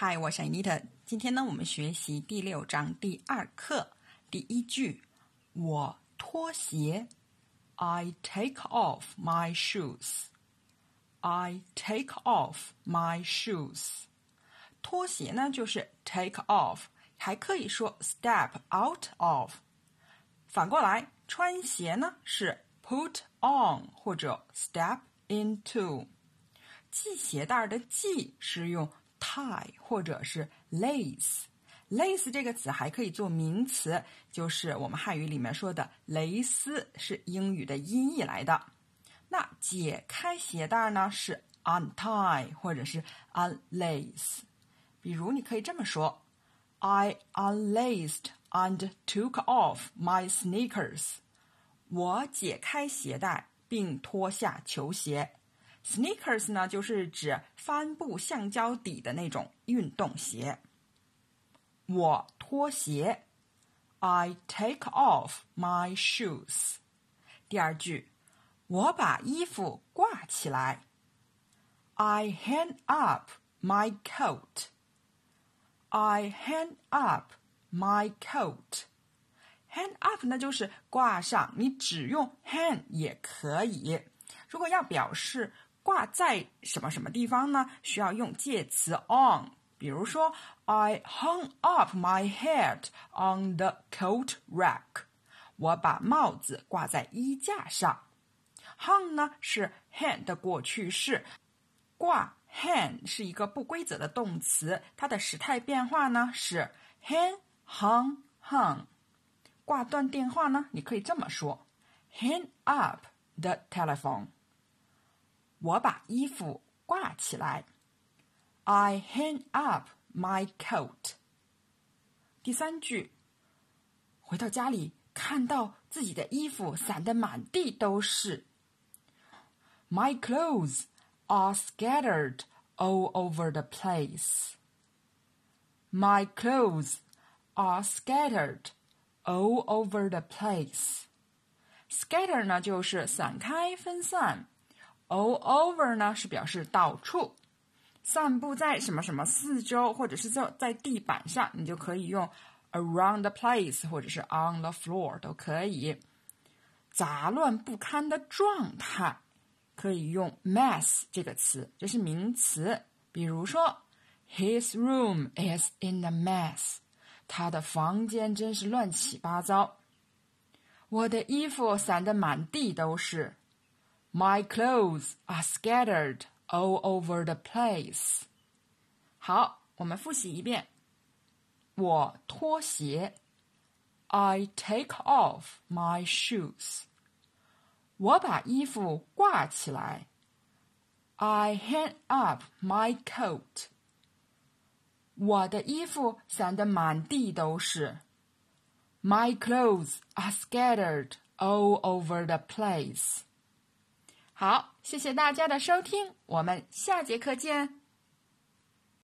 嗨，我是 Anita。今天呢，我们学习第六章第二课第一句：我脱鞋。I take off my shoes. I take off my shoes. 脱鞋呢，就是 take off，还可以说 step out of。反过来，穿鞋呢是 put on 或者 step into。系鞋带的系是用 tie 或者是 lace。lace 这个词还可以做名词，就是我们汉语里面说的蕾丝，是英语的音译来的。那解开鞋带呢是 untie 或者是 unlace。比如你可以这么说：I unlaced and took off my sneakers。我解开鞋带并脱下球鞋。Sneakers 呢，就是指帆布橡胶底的那种运动鞋。我脱鞋，I take off my shoes。第二句，我把衣服挂起来，I hang up my coat。I hang up my coat。Hang up 那就是挂上，你只用 hang 也可以。如果要表示挂在什么什么地方呢？需要用介词 on。比如说，I hung up my hat on the coat rack。我把帽子挂在衣架上。hung 呢是 hang 的过去式，挂 hang 是一个不规则的动词，它的时态变化呢是 hang hung hung。挂断电话呢，你可以这么说：hang up the telephone。我把衣服挂起来。I hang up my coat。第三句，回到家里看到自己的衣服散得满地都是。My clothes are scattered all over the place. My clothes are scattered all over the place. Scatter 呢就是散开、分散。 All over 呢是表示到处，散布在什么什么四周，或者是在在地板上，你就可以用 around the place 或者是 on the floor 都可以。杂乱不堪的状态可以用 mess 这个词，这是名词。比如说，His room is in a mess，他的房间真是乱七八糟。我的衣服散得满地都是。My clothes are scattered all over the place。好，我们复习一遍。我脱鞋，I take off my shoes。我把衣服挂起来，I hang up my coat。我的衣服散得满地都是，My clothes are scattered all over the place。 好，谢谢大家的收听，我们下节课见。